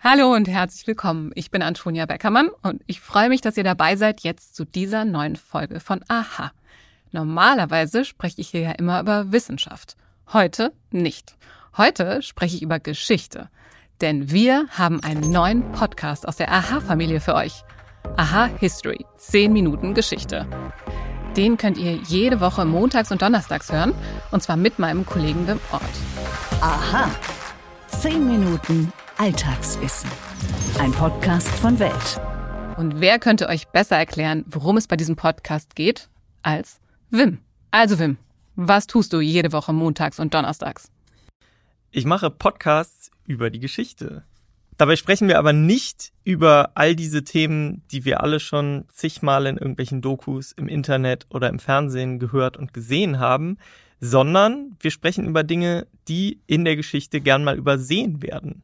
Hallo und herzlich willkommen. Ich bin Antonia Beckermann und ich freue mich, dass ihr dabei seid jetzt zu dieser neuen Folge von Aha. Normalerweise spreche ich hier ja immer über Wissenschaft. Heute nicht. Heute spreche ich über Geschichte. Denn wir haben einen neuen Podcast aus der Aha-Familie für euch. Aha History. 10 Minuten Geschichte. Den könnt ihr jede Woche montags und donnerstags hören. Und zwar mit meinem Kollegen Wim Ort. Aha. 10 Minuten Alltagswissen. Ein Podcast von Welt. Und wer könnte euch besser erklären, worum es bei diesem Podcast geht, als Wim? Also Wim, was tust du jede Woche montags und donnerstags? Ich mache Podcasts über die Geschichte. Dabei sprechen wir aber nicht über all diese Themen, die wir alle schon zigmal in irgendwelchen Dokus im Internet oder im Fernsehen gehört und gesehen haben, sondern wir sprechen über Dinge, die in der Geschichte gern mal übersehen werden.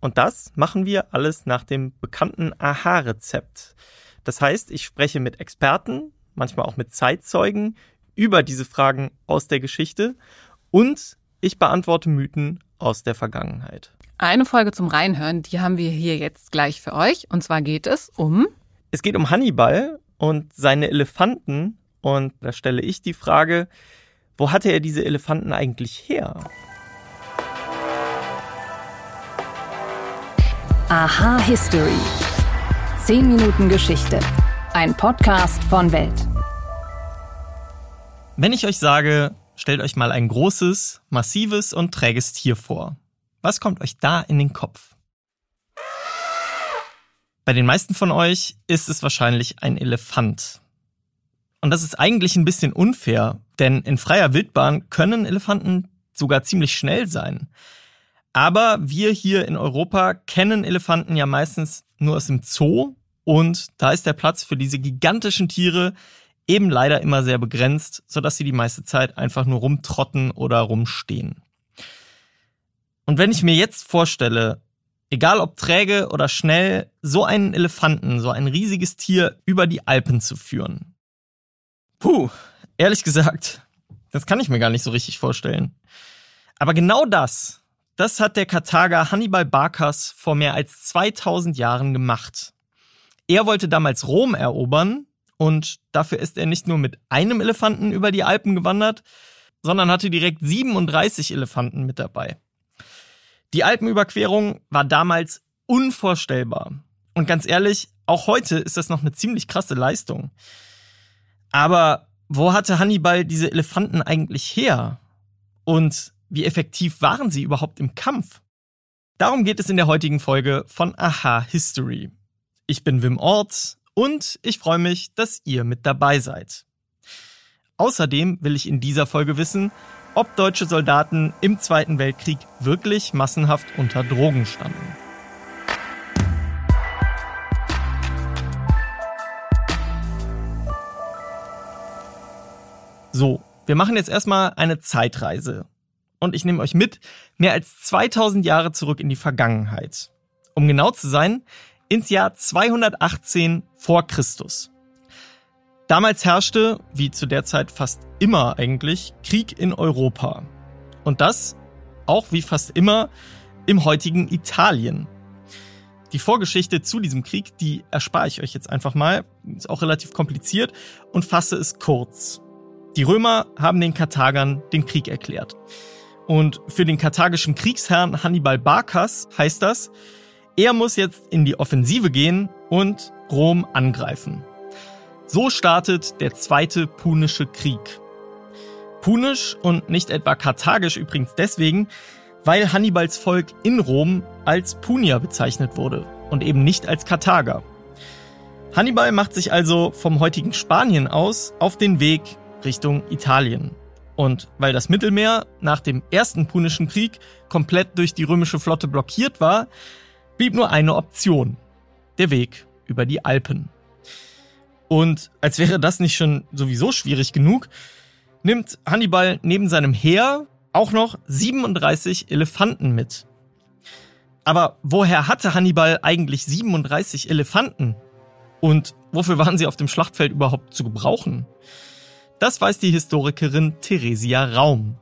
Und das machen wir alles nach dem bekannten Aha-Rezept. Das heißt, ich spreche mit Experten, manchmal auch mit Zeitzeugen über diese Fragen aus der Geschichte und ich beantworte Mythen aus der Vergangenheit. Eine Folge zum Reinhören, die haben wir hier jetzt gleich für euch. Und zwar geht es um. Es geht um Hannibal und seine Elefanten. Und da stelle ich die Frage, wo hatte er diese Elefanten eigentlich her? Aha History. 10 Minuten Geschichte. Ein Podcast von Welt. Wenn ich euch sage, stellt euch mal ein großes, massives und träges Tier vor. Was kommt euch da in den Kopf? Bei den meisten von euch ist es wahrscheinlich ein Elefant. Und das ist eigentlich ein bisschen unfair, denn in freier Wildbahn können Elefanten sogar ziemlich schnell sein. Aber wir hier in Europa kennen Elefanten ja meistens nur aus dem Zoo und da ist der Platz für diese gigantischen Tiere eben leider immer sehr begrenzt, sodass sie die meiste Zeit einfach nur rumtrotten oder rumstehen. Und wenn ich mir jetzt vorstelle, egal ob träge oder schnell, so einen Elefanten, so ein riesiges Tier über die Alpen zu führen. Puh, ehrlich gesagt, das kann ich mir gar nicht so richtig vorstellen. Aber genau das, das hat der Karthager Hannibal Barkas vor mehr als 2000 Jahren gemacht. Er wollte damals Rom erobern und dafür ist er nicht nur mit einem Elefanten über die Alpen gewandert, sondern hatte direkt 37 Elefanten mit dabei. Die Alpenüberquerung war damals unvorstellbar. Und ganz ehrlich, auch heute ist das noch eine ziemlich krasse Leistung. Aber wo hatte Hannibal diese Elefanten eigentlich her? Und wie effektiv waren sie überhaupt im Kampf? Darum geht es in der heutigen Folge von Aha History. Ich bin Wim Ort und ich freue mich, dass ihr mit dabei seid. Außerdem will ich in dieser Folge wissen, ob deutsche Soldaten im Zweiten Weltkrieg wirklich massenhaft unter Drogen standen. So, wir machen jetzt erstmal eine Zeitreise und ich nehme euch mit mehr als 2000 Jahre zurück in die Vergangenheit. Um genau zu sein, ins Jahr 218 vor Christus. Damals herrschte, wie zu der Zeit fast immer eigentlich, Krieg in Europa. Und das, auch wie fast immer, im heutigen Italien. Die Vorgeschichte zu diesem Krieg, die erspare ich euch jetzt einfach mal, ist auch relativ kompliziert und fasse es kurz. Die Römer haben den Karthagern den Krieg erklärt. Und für den karthagischen Kriegsherrn Hannibal Barkas heißt das, er muss jetzt in die Offensive gehen und Rom angreifen. So startet der zweite Punische Krieg. Punisch und nicht etwa karthagisch übrigens deswegen, weil Hannibals Volk in Rom als Punier bezeichnet wurde und eben nicht als Karthager. Hannibal macht sich also vom heutigen Spanien aus auf den Weg Richtung Italien. Und weil das Mittelmeer nach dem ersten Punischen Krieg komplett durch die römische Flotte blockiert war, blieb nur eine Option. Der Weg über die Alpen. Und als wäre das nicht schon sowieso schwierig genug, nimmt Hannibal neben seinem Heer auch noch 37 Elefanten mit. Aber woher hatte Hannibal eigentlich 37 Elefanten? Und wofür waren sie auf dem Schlachtfeld überhaupt zu gebrauchen? Das weiß die Historikerin Theresia Raum.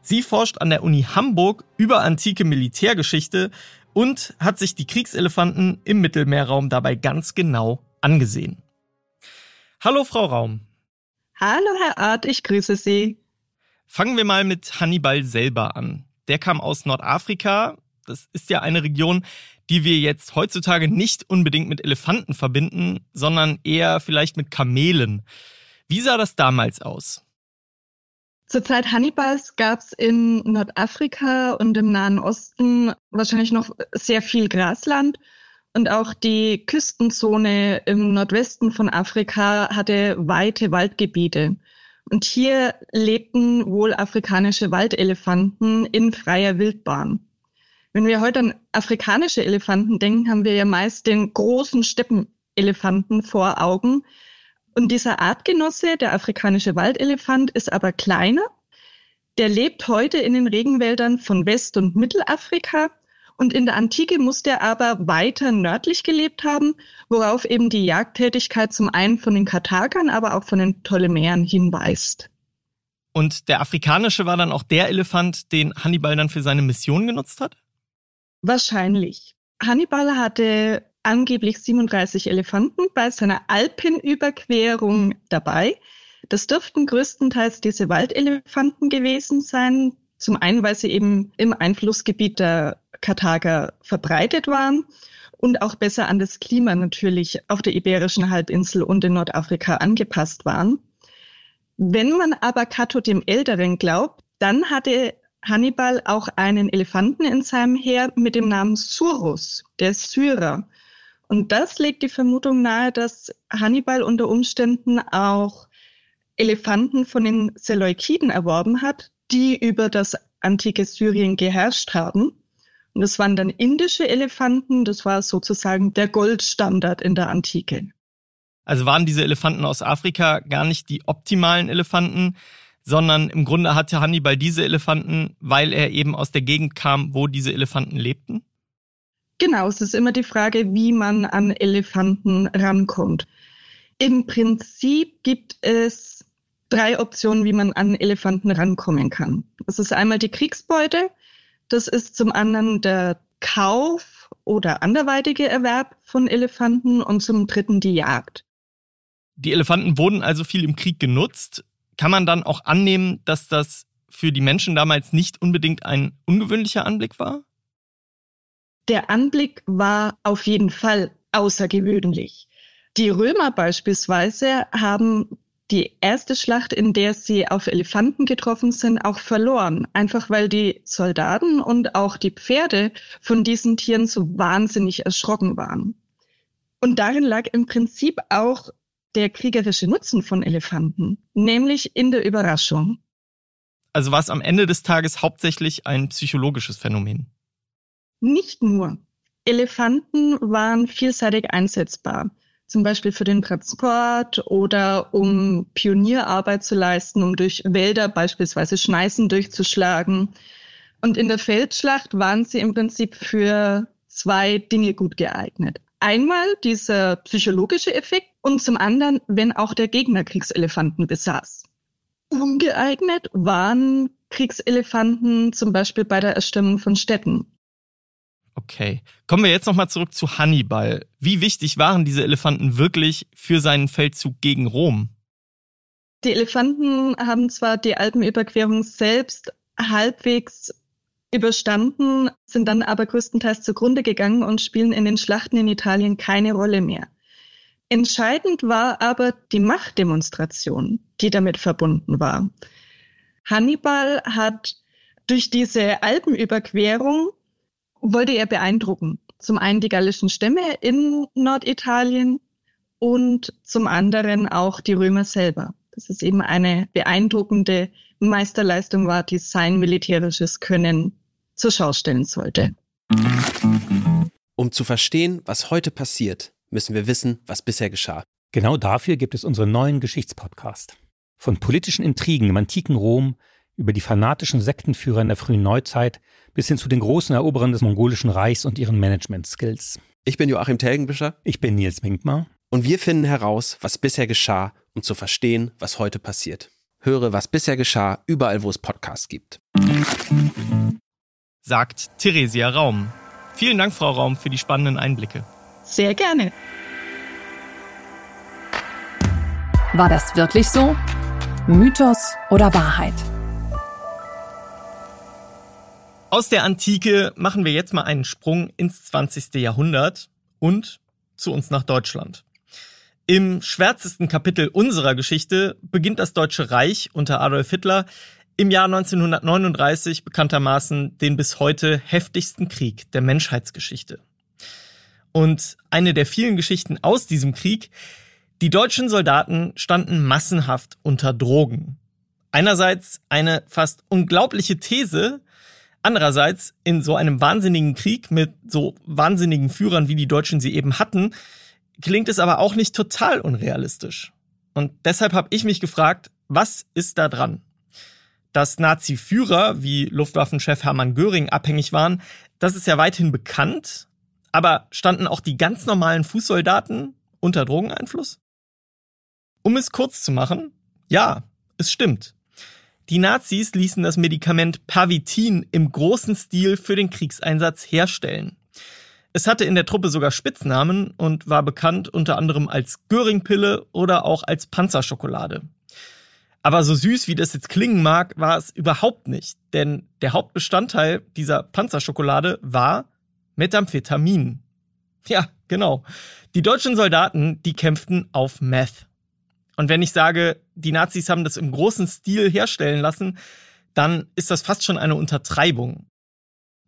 Sie forscht an der Uni Hamburg über antike Militärgeschichte und hat sich die Kriegselefanten im Mittelmeerraum dabei ganz genau angesehen. Hallo Frau Raum. Hallo Herr Art, ich grüße Sie. Fangen wir mal mit Hannibal selber an. Der kam aus Nordafrika. Das ist ja eine Region, die wir jetzt heutzutage nicht unbedingt mit Elefanten verbinden, sondern eher vielleicht mit Kamelen. Wie sah das damals aus? Zur Zeit Hannibals gab es in Nordafrika und im Nahen Osten wahrscheinlich noch sehr viel Grasland. Und auch die Küstenzone im Nordwesten von Afrika hatte weite Waldgebiete. Und hier lebten wohl afrikanische Waldelefanten in freier Wildbahn. Wenn wir heute an afrikanische Elefanten denken, haben wir ja meist den großen Steppenelefanten vor Augen, und dieser Artgenosse, der afrikanische Waldelefant, ist aber kleiner. Der lebt heute in den Regenwäldern von West- und Mittelafrika. Und in der Antike muss der aber weiter nördlich gelebt haben, worauf eben die Jagdtätigkeit zum einen von den Karthagern, aber auch von den Ptolemäern hinweist. Und der afrikanische war dann auch der Elefant, den Hannibal dann für seine Mission genutzt hat? Wahrscheinlich. Hannibal hatte angeblich 37 Elefanten bei seiner Alpenüberquerung dabei. Das dürften größtenteils diese Waldelefanten gewesen sein. Zum einen, weil sie eben im Einflussgebiet der Karthager verbreitet waren und auch besser an das Klima natürlich auf der Iberischen Halbinsel und in Nordafrika angepasst waren. Wenn man aber Cato dem Älteren glaubt, dann hatte Hannibal auch einen Elefanten in seinem Heer mit dem Namen Surus, der Syrer. Und das legt die Vermutung nahe, dass Hannibal unter Umständen auch Elefanten von den Seleukiden erworben hat, die über das antike Syrien geherrscht haben. Und das waren dann indische Elefanten, das war sozusagen der Goldstandard in der Antike. Also waren diese Elefanten aus Afrika gar nicht die optimalen Elefanten, sondern im Grunde hatte Hannibal diese Elefanten, weil er eben aus der Gegend kam, wo diese Elefanten lebten? Genau, es ist immer die Frage, wie man an Elefanten rankommt. Im Prinzip gibt es drei Optionen, wie man an Elefanten rankommen kann. Das ist einmal die Kriegsbeute, das ist zum anderen der Kauf oder anderweitige Erwerb von Elefanten und zum dritten die Jagd. Die Elefanten wurden also viel im Krieg genutzt. Kann man dann auch annehmen, dass das für die Menschen damals nicht unbedingt ein ungewöhnlicher Anblick war? Der Anblick war auf jeden Fall außergewöhnlich. Die Römer beispielsweise haben die erste Schlacht, in der sie auf Elefanten getroffen sind, auch verloren. Einfach weil die Soldaten und auch die Pferde von diesen Tieren so wahnsinnig erschrocken waren. Und darin lag im Prinzip auch der kriegerische Nutzen von Elefanten, nämlich in der Überraschung. Also war es am Ende des Tages hauptsächlich ein psychologisches Phänomen. Nicht nur. Elefanten waren vielseitig einsetzbar. Zum Beispiel für den Transport oder um Pionierarbeit zu leisten, um durch Wälder beispielsweise Schneisen durchzuschlagen. Und in der Feldschlacht waren sie im Prinzip für zwei Dinge gut geeignet. Einmal dieser psychologische Effekt und zum anderen, wenn auch der Gegner Kriegselefanten besaß. Ungeeignet waren Kriegselefanten zum Beispiel bei der Erstürmung von Städten. Okay. Kommen wir jetzt nochmal zurück zu Hannibal. Wie wichtig waren diese Elefanten wirklich für seinen Feldzug gegen Rom? Die Elefanten haben zwar die Alpenüberquerung selbst halbwegs überstanden, sind dann aber größtenteils zugrunde gegangen und spielen in den Schlachten in Italien keine Rolle mehr. Entscheidend war aber die Machtdemonstration, die damit verbunden war. Hannibal hat durch diese Alpenüberquerung wollte er beeindrucken. Zum einen die gallischen Stämme in Norditalien und zum anderen auch die Römer selber. Das ist eben eine beeindruckende Meisterleistung war, die sein militärisches Können zur Schau stellen sollte. Um zu verstehen, was heute passiert, müssen wir wissen, was bisher geschah. Genau dafür gibt es unseren neuen Geschichtspodcast. Von politischen Intrigen im antiken Rom über die fanatischen Sektenführer in der frühen Neuzeit bis hin zu den großen Eroberern des mongolischen Reichs und ihren Management-Skills. Ich bin Joachim Telgenbischer. Ich bin Nils Winkmar. Und wir finden heraus, was bisher geschah, um zu verstehen, was heute passiert. Höre, was bisher geschah, überall, wo es Podcasts gibt. Sagt Theresia Raum. Vielen Dank, Frau Raum, für die spannenden Einblicke. Sehr gerne. War das wirklich so? Mythos oder Wahrheit? Aus der Antike machen wir jetzt mal einen Sprung ins 20. Jahrhundert und zu uns nach Deutschland. Im schwärzesten Kapitel unserer Geschichte beginnt das Deutsche Reich unter Adolf Hitler im Jahr 1939 bekanntermaßen den bis heute heftigsten Krieg der Menschheitsgeschichte. Und eine der vielen Geschichten aus diesem Krieg, die deutschen Soldaten standen massenhaft unter Drogen. Einerseits eine fast unglaubliche These, Andererseits, in so einem wahnsinnigen Krieg mit so wahnsinnigen Führern, wie die Deutschen sie eben hatten, klingt es aber auch nicht total unrealistisch. Und deshalb habe ich mich gefragt, was ist da dran? Dass Nazi-Führer wie Luftwaffenchef Hermann Göring abhängig waren, das ist ja weithin bekannt. Aber standen auch die ganz normalen Fußsoldaten unter Drogeneinfluss? Um es kurz zu machen, ja, es stimmt. Die Nazis ließen das Medikament Pavitin im großen Stil für den Kriegseinsatz herstellen. Es hatte in der Truppe sogar Spitznamen und war bekannt unter anderem als Göringpille oder auch als Panzerschokolade. Aber so süß wie das jetzt klingen mag, war es überhaupt nicht, denn der Hauptbestandteil dieser Panzerschokolade war Methamphetamin. Ja, genau. Die deutschen Soldaten, die kämpften auf Meth. Und wenn ich sage, die Nazis haben das im großen Stil herstellen lassen, dann ist das fast schon eine Untertreibung.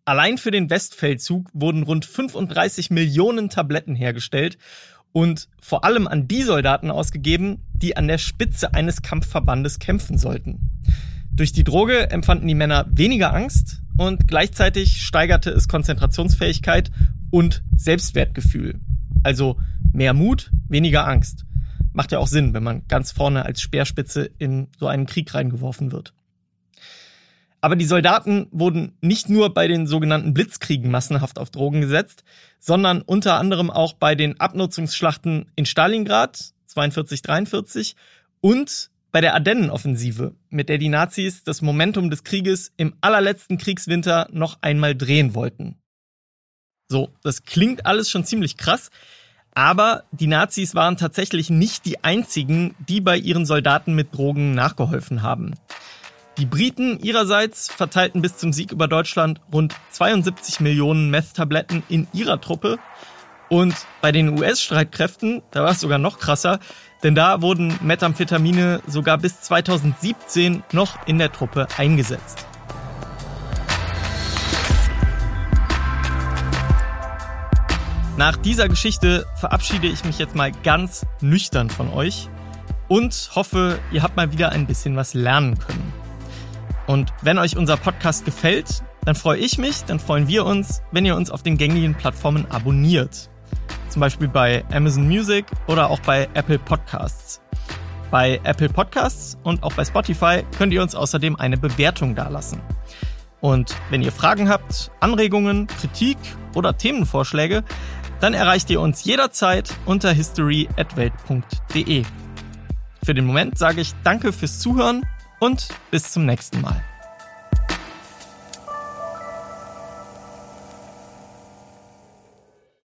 Allein für den Westfeldzug wurden rund 35 Millionen Tabletten hergestellt und vor allem an die Soldaten ausgegeben, die an der Spitze eines Kampfverbandes kämpfen sollten. Durch die Droge empfanden die Männer weniger Angst und gleichzeitig steigerte es Konzentrationsfähigkeit und Selbstwertgefühl. Also mehr Mut, weniger Angst. Macht ja auch Sinn, wenn man ganz vorne als Speerspitze in so einen Krieg reingeworfen wird. Aber die Soldaten wurden nicht nur bei den sogenannten Blitzkriegen massenhaft auf Drogen gesetzt, sondern unter anderem auch bei den Abnutzungsschlachten in Stalingrad 42-43 und bei der Ardennenoffensive, mit der die Nazis das Momentum des Krieges im allerletzten Kriegswinter noch einmal drehen wollten. So, das klingt alles schon ziemlich krass, aber die Nazis waren tatsächlich nicht die einzigen, die bei ihren Soldaten mit Drogen nachgeholfen haben. Die Briten ihrerseits verteilten bis zum Sieg über Deutschland rund 72 Millionen Meth-Tabletten in ihrer Truppe. Und bei den US-Streitkräften, da war es sogar noch krasser, denn da wurden Methamphetamine sogar bis 2017 noch in der Truppe eingesetzt. Nach dieser Geschichte verabschiede ich mich jetzt mal ganz nüchtern von euch und hoffe, ihr habt mal wieder ein bisschen was lernen können. Und wenn euch unser Podcast gefällt, dann freue ich mich, dann freuen wir uns, wenn ihr uns auf den gängigen Plattformen abonniert. Zum Beispiel bei Amazon Music oder auch bei Apple Podcasts. Bei Apple Podcasts und auch bei Spotify könnt ihr uns außerdem eine Bewertung dalassen. Und wenn ihr Fragen habt, Anregungen, Kritik oder Themenvorschläge, dann erreicht ihr uns jederzeit unter history@welt.de. Für den Moment sage ich Danke fürs Zuhören und bis zum nächsten Mal.